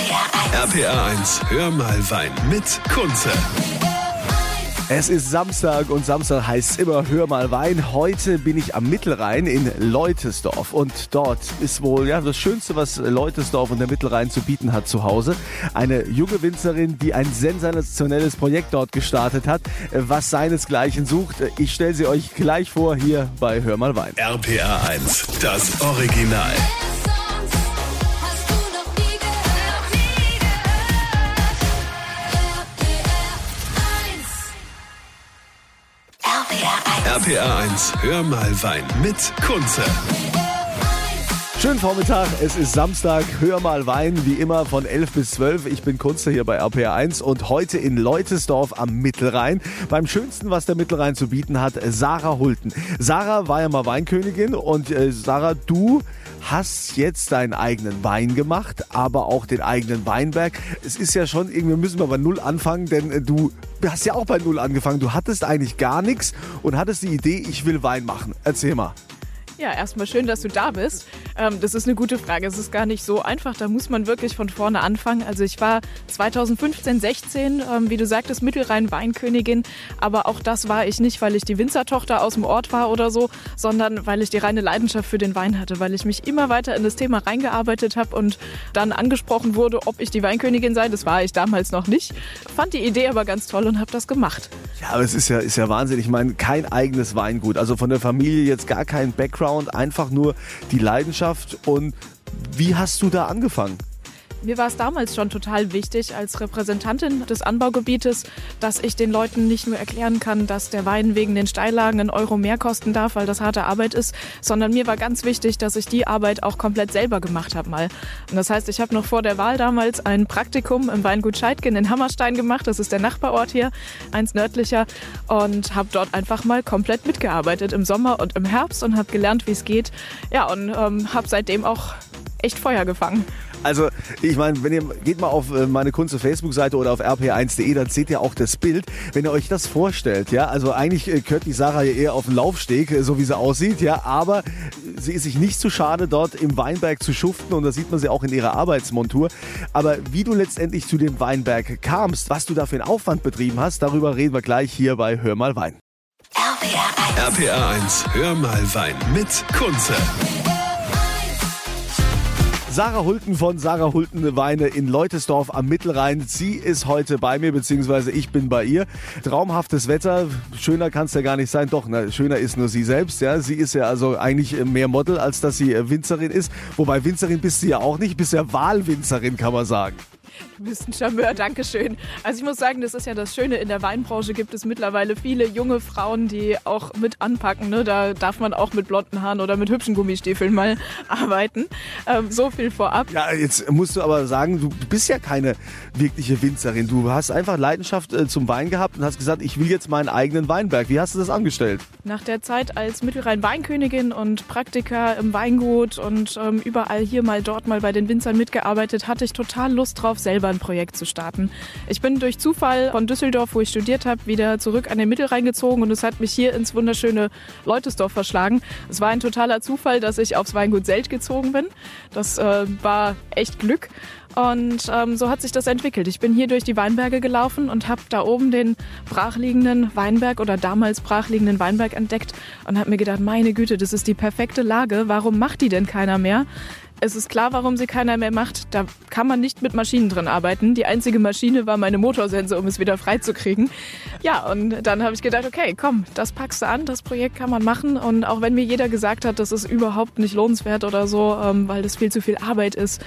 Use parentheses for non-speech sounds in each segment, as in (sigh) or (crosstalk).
RPA 1, hör mal Wein mit Kunze. Es ist Samstag und Samstag heißt immer Hör mal Wein. Heute bin ich am Mittelrhein in Leutesdorf und dort ist wohl ja das Schönste, was Leutesdorf und der Mittelrhein zu bieten hat zu Hause. Eine junge Winzerin, die ein sensationelles Projekt dort gestartet hat, was seinesgleichen sucht. Ich stelle sie euch gleich vor hier bei Hör mal Wein. RPA 1, das Original. RPA 1, hör mal Wein mit Kunze. Schönen Vormittag, es ist Samstag, hör mal Wein, wie immer von 11 bis 12. Ich bin Kunze hier bei RPA 1 und heute in Leutesdorf am Mittelrhein. Beim schönsten, was der Mittelrhein zu bieten hat, Sarah Hulten. Sarah war ja mal Weinkönigin und äh, Sarah, du hast jetzt deinen eigenen Wein gemacht, aber auch den eigenen Weinberg. Es ist ja schon, irgendwie müssen wir bei Null anfangen, denn äh, du hast ja auch bei Null angefangen. Du hattest eigentlich gar nichts und hattest die Idee, ich will Wein machen. Erzähl mal. Ja, erstmal schön, dass du da bist. Ähm, das ist eine gute Frage. Es ist gar nicht so einfach. Da muss man wirklich von vorne anfangen. Also ich war 2015, 16, ähm, wie du sagtest, Mittelrhein-Weinkönigin. Aber auch das war ich nicht, weil ich die Winzertochter aus dem Ort war oder so, sondern weil ich die reine Leidenschaft für den Wein hatte, weil ich mich immer weiter in das Thema reingearbeitet habe und dann angesprochen wurde, ob ich die Weinkönigin sei. Das war ich damals noch nicht. Fand die Idee aber ganz toll und habe das gemacht. Ja, aber es ist ja, ist ja Wahnsinn. Ich meine, kein eigenes Weingut. Also von der Familie jetzt gar kein Background Background, einfach nur die Leidenschaft. Und wie hast du da angefangen? Mir war es damals schon total wichtig als Repräsentantin des Anbaugebietes, dass ich den Leuten nicht nur erklären kann, dass der Wein wegen den Steillagen einen Euro mehr kosten darf, weil das harte Arbeit ist, sondern mir war ganz wichtig, dass ich die Arbeit auch komplett selber gemacht habe mal. Und das heißt, ich habe noch vor der Wahl damals ein Praktikum im Weingut Scheidgen in Hammerstein gemacht, das ist der Nachbarort hier, eins nördlicher, und habe dort einfach mal komplett mitgearbeitet im Sommer und im Herbst und habe gelernt, wie es geht. Ja, und ähm, habe seitdem auch echt Feuer gefangen. Also, ich meine, wenn ihr geht mal auf äh, meine Kunst Facebook-Seite oder auf rp1.de, dann seht ihr auch das Bild. Wenn ihr euch das vorstellt, ja, also eigentlich äh, gehört die Sarah ja eher auf den Laufsteg, äh, so wie sie aussieht, ja, aber sie ist sich nicht zu schade, dort im Weinberg zu schuften und da sieht man sie auch in ihrer Arbeitsmontur. Aber wie du letztendlich zu dem Weinberg kamst, was du da für einen Aufwand betrieben hast, darüber reden wir gleich hier bei Hör mal Wein. RPA 1, RPA 1 Hör mal Wein mit Kunze. Sarah Hulten von Sarah Hulten Weine in Leutesdorf am Mittelrhein. Sie ist heute bei mir, beziehungsweise ich bin bei ihr. Traumhaftes Wetter. Schöner kann es ja gar nicht sein. Doch, na, schöner ist nur sie selbst. Ja, sie ist ja also eigentlich mehr Model, als dass sie Winzerin ist. Wobei Winzerin bist sie ja auch nicht. Bist ja Wahlwinzerin, kann man sagen. Du bist ein Charmeur, danke schön. Also ich muss sagen, das ist ja das Schöne, in der Weinbranche gibt es mittlerweile viele junge Frauen, die auch mit anpacken. Ne? Da darf man auch mit blonden Haaren oder mit hübschen Gummistiefeln mal (laughs) arbeiten. Ähm, so viel vorab. Ja, jetzt musst du aber sagen, du bist ja keine wirkliche Winzerin. Du hast einfach Leidenschaft äh, zum Wein gehabt und hast gesagt, ich will jetzt meinen eigenen Weinberg. Wie hast du das angestellt? Nach der Zeit als Mittelrhein-Weinkönigin und Praktiker im Weingut und ähm, überall hier mal, dort mal bei den Winzern mitgearbeitet, hatte ich total Lust drauf, selber ein Projekt zu starten. Ich bin durch Zufall von Düsseldorf, wo ich studiert habe, wieder zurück an den Mittelrhein gezogen und es hat mich hier ins wunderschöne Leutesdorf verschlagen. Es war ein totaler Zufall, dass ich aufs Weingut Selt gezogen bin. Das äh, war echt Glück. Und ähm, so hat sich das entwickelt. Ich bin hier durch die Weinberge gelaufen und habe da oben den brachliegenden Weinberg oder damals brachliegenden Weinberg entdeckt und habe mir gedacht, meine Güte, das ist die perfekte Lage. Warum macht die denn keiner mehr? Es ist klar, warum sie keiner mehr macht. Da kann man nicht mit Maschinen drin arbeiten. Die einzige Maschine war meine Motorsense, um es wieder freizukriegen. Ja, und dann habe ich gedacht, okay, komm, das packst du an, das Projekt kann man machen. Und auch wenn mir jeder gesagt hat, das ist überhaupt nicht lohnenswert oder so, ähm, weil das viel zu viel Arbeit ist,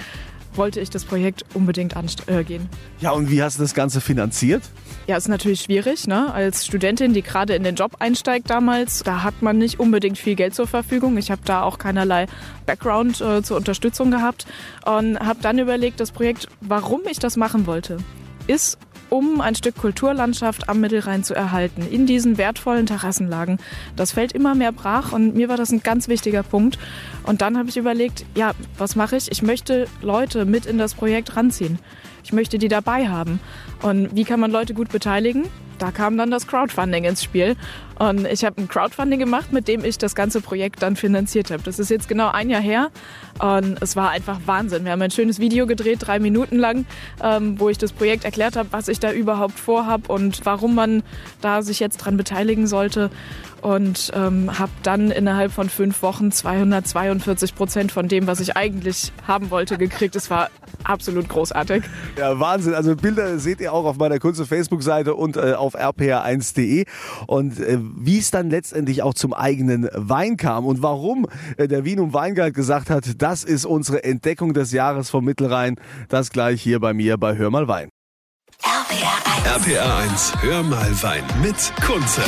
wollte ich das Projekt unbedingt angehen. Äh, ja, und wie hast du das Ganze finanziert? Ja, ist natürlich schwierig. Ne? Als Studentin, die gerade in den Job einsteigt damals, da hat man nicht unbedingt viel Geld zur Verfügung. Ich habe da auch keinerlei Background äh, zur Unterstützung gehabt und habe dann überlegt, das Projekt, warum ich das machen wollte, ist um ein Stück Kulturlandschaft am Mittelrhein zu erhalten, in diesen wertvollen Terrassenlagen. Das fällt immer mehr brach und mir war das ein ganz wichtiger Punkt. Und dann habe ich überlegt, ja, was mache ich? Ich möchte Leute mit in das Projekt ranziehen. Ich möchte die dabei haben. Und wie kann man Leute gut beteiligen? Da kam dann das Crowdfunding ins Spiel. Und ich habe ein Crowdfunding gemacht, mit dem ich das ganze Projekt dann finanziert habe. Das ist jetzt genau ein Jahr her und es war einfach Wahnsinn. Wir haben ein schönes Video gedreht, drei Minuten lang, ähm, wo ich das Projekt erklärt habe, was ich da überhaupt vorhab und warum man da sich jetzt dran beteiligen sollte und ähm, habe dann innerhalb von fünf Wochen 242 Prozent von dem, was ich eigentlich haben wollte, gekriegt. Es war absolut großartig. Ja, Wahnsinn. Also Bilder seht ihr auch auf meiner kurzen Facebook-Seite und äh, auf rpr1.de. Und äh, wie es dann letztendlich auch zum eigenen Wein kam und warum äh, der Wien- und Weinguide gesagt hat, das ist unsere Entdeckung des Jahres vom Mittelrhein, das gleich hier bei mir bei Hör mal Wein. RPR 1. RPR 1, Hör mal Wein mit Kunze.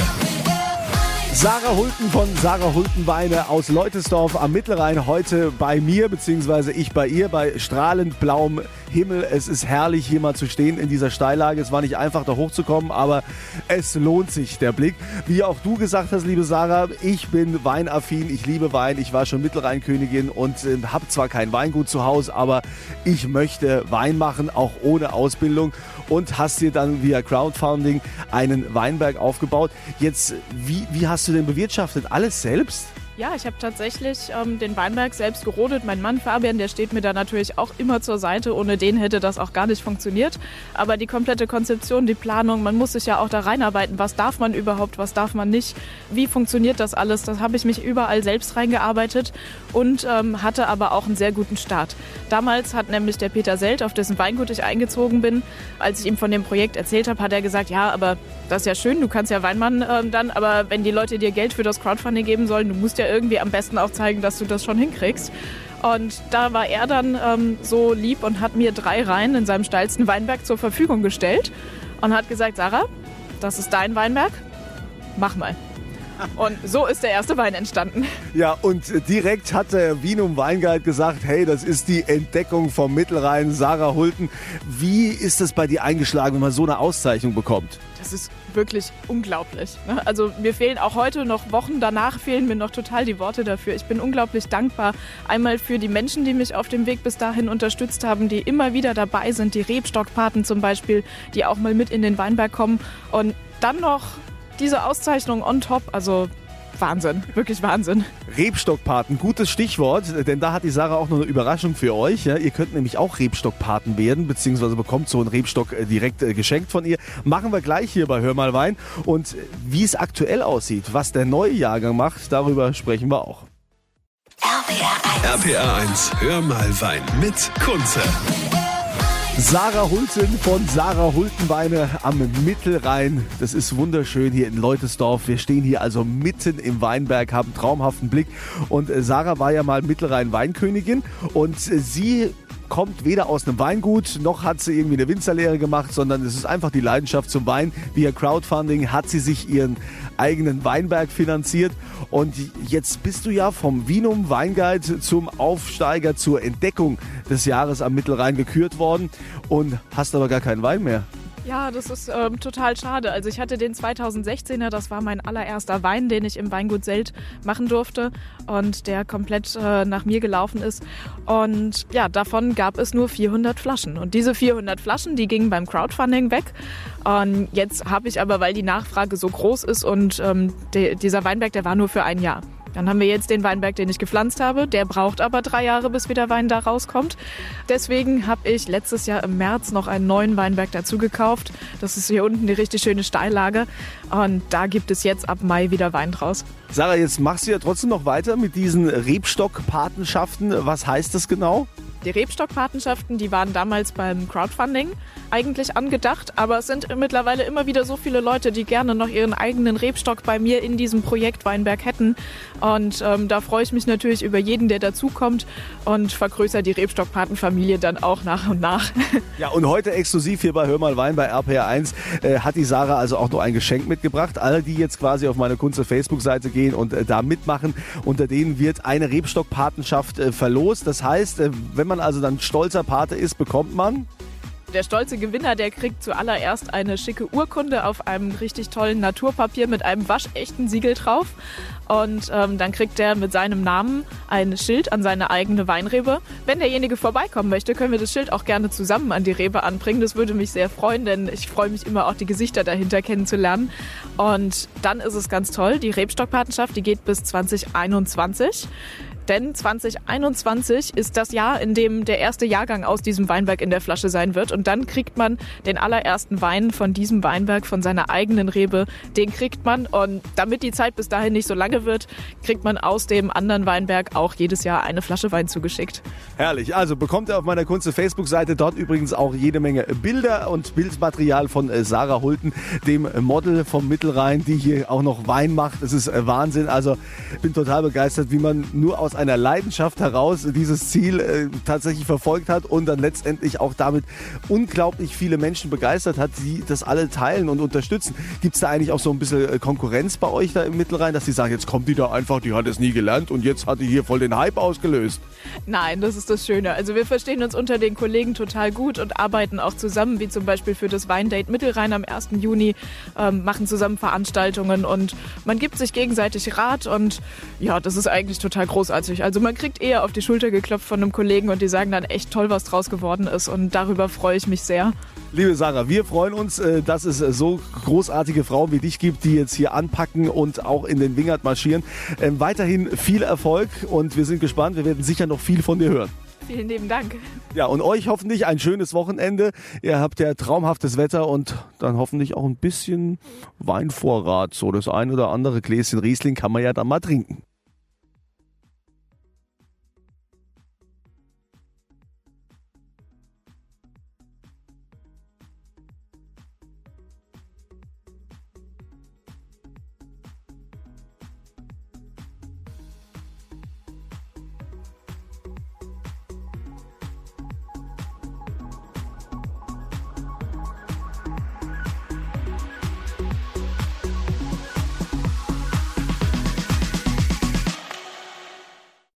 Sarah Hulten von Sarah Hulten Weine aus Leutesdorf am Mittelrhein heute bei mir, beziehungsweise ich bei ihr, bei strahlend blauem Himmel. Es ist herrlich, hier mal zu stehen in dieser Steillage. Es war nicht einfach, da hochzukommen, aber es lohnt sich, der Blick. Wie auch du gesagt hast, liebe Sarah, ich bin weinaffin, ich liebe Wein. Ich war schon Mittelrheinkönigin und äh, habe zwar kein Weingut zu Hause, aber ich möchte Wein machen, auch ohne Ausbildung. Und hast dir dann via Crowdfunding einen Weinberg aufgebaut. Jetzt, wie, wie hast du denn bewirtschaftet? Alles selbst? Ja, ich habe tatsächlich ähm, den Weinberg selbst gerodet. Mein Mann Fabian, der steht mir da natürlich auch immer zur Seite. Ohne den hätte das auch gar nicht funktioniert. Aber die komplette Konzeption, die Planung, man muss sich ja auch da reinarbeiten. Was darf man überhaupt, was darf man nicht? Wie funktioniert das alles? Das habe ich mich überall selbst reingearbeitet und ähm, hatte aber auch einen sehr guten Start. Damals hat nämlich der Peter Selt, auf dessen Weingut ich eingezogen bin, als ich ihm von dem Projekt erzählt habe, hat er gesagt, ja, aber das ist ja schön, du kannst ja Weinmann äh, dann, aber wenn die Leute dir Geld für das Crowdfunding geben sollen, du musst ja irgendwie am besten auch zeigen, dass du das schon hinkriegst. Und da war er dann ähm, so lieb und hat mir drei Reihen in seinem steilsten Weinberg zur Verfügung gestellt und hat gesagt, Sarah, das ist dein Weinberg, mach mal. Und so ist der erste Wein entstanden. Ja, und direkt hat der Wienum Weinguide gesagt, hey, das ist die Entdeckung vom Mittelrhein, Sarah Hulten. Wie ist das bei dir eingeschlagen, wenn man so eine Auszeichnung bekommt? Das ist wirklich unglaublich. Ne? Also mir fehlen auch heute noch Wochen danach fehlen mir noch total die Worte dafür. Ich bin unglaublich dankbar einmal für die Menschen, die mich auf dem Weg bis dahin unterstützt haben, die immer wieder dabei sind, die Rebstockpaten zum Beispiel, die auch mal mit in den Weinberg kommen und dann noch diese Auszeichnung on top, also Wahnsinn, wirklich Wahnsinn. Rebstockpaten, gutes Stichwort, denn da hat die Sarah auch noch eine Überraschung für euch. Ja, ihr könnt nämlich auch Rebstockpaten werden, beziehungsweise bekommt so einen Rebstock äh, direkt äh, geschenkt von ihr. Machen wir gleich hier bei Hör mal Wein. Und äh, wie es aktuell aussieht, was der neue Jahrgang macht, darüber sprechen wir auch. RPR 1. RPR 1, Hör mal Wein mit Kunze. Sarah Hulten von Sarah Hultenweine am Mittelrhein. Das ist wunderschön hier in Leutesdorf. Wir stehen hier also mitten im Weinberg, haben traumhaften Blick. Und äh, Sarah war ja mal Mittelrhein Weinkönigin und äh, sie kommt weder aus einem Weingut, noch hat sie irgendwie eine Winzerlehre gemacht, sondern es ist einfach die Leidenschaft zum Wein. Via Crowdfunding hat sie sich ihren eigenen Weinberg finanziert. Und jetzt bist du ja vom Vinum Weinguide zum Aufsteiger zur Entdeckung des Jahres am Mittelrhein gekürt worden und hast aber gar keinen Wein mehr. Ja, das ist ähm, total schade. Also ich hatte den 2016er, das war mein allererster Wein, den ich im Weingut Selt machen durfte und der komplett äh, nach mir gelaufen ist. Und ja, davon gab es nur 400 Flaschen. Und diese 400 Flaschen, die gingen beim Crowdfunding weg. Und jetzt habe ich aber, weil die Nachfrage so groß ist und ähm, de, dieser Weinberg, der war nur für ein Jahr. Dann haben wir jetzt den Weinberg, den ich gepflanzt habe. Der braucht aber drei Jahre, bis wieder Wein da rauskommt. Deswegen habe ich letztes Jahr im März noch einen neuen Weinberg dazu gekauft. Das ist hier unten die richtig schöne Steillage. Und da gibt es jetzt ab Mai wieder Wein draus. Sarah, jetzt machst du ja trotzdem noch weiter mit diesen Rebstockpatenschaften. Was heißt das genau? Die Rebstockpatenschaften, die waren damals beim Crowdfunding eigentlich angedacht, aber es sind mittlerweile immer wieder so viele Leute, die gerne noch ihren eigenen Rebstock bei mir in diesem Projekt Weinberg hätten. Und ähm, da freue ich mich natürlich über jeden, der dazukommt und vergrößere die Rebstockpatenfamilie dann auch nach und nach. (laughs) Ja, und heute exklusiv hier bei Hör mal Wein bei RPR1 äh, hat die Sarah also auch noch ein Geschenk mitgebracht. Alle, die jetzt quasi auf meine Kunze Facebook-Seite gehen und äh, da mitmachen, unter denen wird eine Rebstockpatenschaft äh, verlost. Das heißt, äh, wenn man also dann stolzer Pate ist, bekommt man der stolze Gewinner, der kriegt zuallererst eine schicke Urkunde auf einem richtig tollen Naturpapier mit einem waschechten Siegel drauf. Und ähm, dann kriegt er mit seinem Namen ein Schild an seine eigene Weinrebe. Wenn derjenige vorbeikommen möchte, können wir das Schild auch gerne zusammen an die Rebe anbringen. Das würde mich sehr freuen, denn ich freue mich immer auch die Gesichter dahinter kennenzulernen. Und dann ist es ganz toll. Die Rebstockpatenschaft, die geht bis 2021. Denn 2021 ist das Jahr, in dem der erste Jahrgang aus diesem Weinberg in der Flasche sein wird. Und dann kriegt man den allerersten Wein von diesem Weinberg, von seiner eigenen Rebe. Den kriegt man. Und damit die Zeit bis dahin nicht so lange wird, kriegt man aus dem anderen Weinberg auch jedes Jahr eine Flasche Wein zugeschickt. Herrlich. Also bekommt ihr auf meiner Kunze Facebook-Seite dort übrigens auch jede Menge Bilder und Bildmaterial von äh, Sarah Hulten, dem Model vom Mittelrhein, die hier auch noch Wein macht. Es ist äh, Wahnsinn. Also bin total begeistert, wie man nur aus einer Leidenschaft heraus dieses Ziel äh, tatsächlich verfolgt hat und dann letztendlich auch damit unglaublich viele Menschen begeistert hat, die das alle teilen und unterstützen. Gibt es da eigentlich auch so ein bisschen äh, Konkurrenz bei euch da im Mittelrhein, dass sie sagen, jetzt kommt die da einfach, die hat es nie gelernt und jetzt hat die hier voll den Hype ausgelöst? Nein, das ist das Schöne. Also wir verstehen uns unter den Kollegen total gut und arbeiten auch zusammen, wie zum Beispiel für das Weindate Mittelrhein am 1. Juni, ähm, machen zusammen Veranstaltungen und man gibt sich gegenseitig Rat und ja, das ist eigentlich total großartig. Also man kriegt eher auf die Schulter geklopft von einem Kollegen und die sagen dann echt toll, was draus geworden ist und darüber freue ich mich sehr. Liebe Sarah, wir freuen uns, äh, dass es so großartige Frauen wie dich gibt, die jetzt hier anpacken und auch in den Wingert marschieren. Ähm, weiterhin viel Erfolg und wir sind gespannt. Wir werden sicher noch viel von dir hören. Vielen lieben Dank. Ja, und euch hoffentlich ein schönes Wochenende. Ihr habt ja traumhaftes Wetter und dann hoffentlich auch ein bisschen Weinvorrat. So das ein oder andere Gläschen Riesling kann man ja dann mal trinken.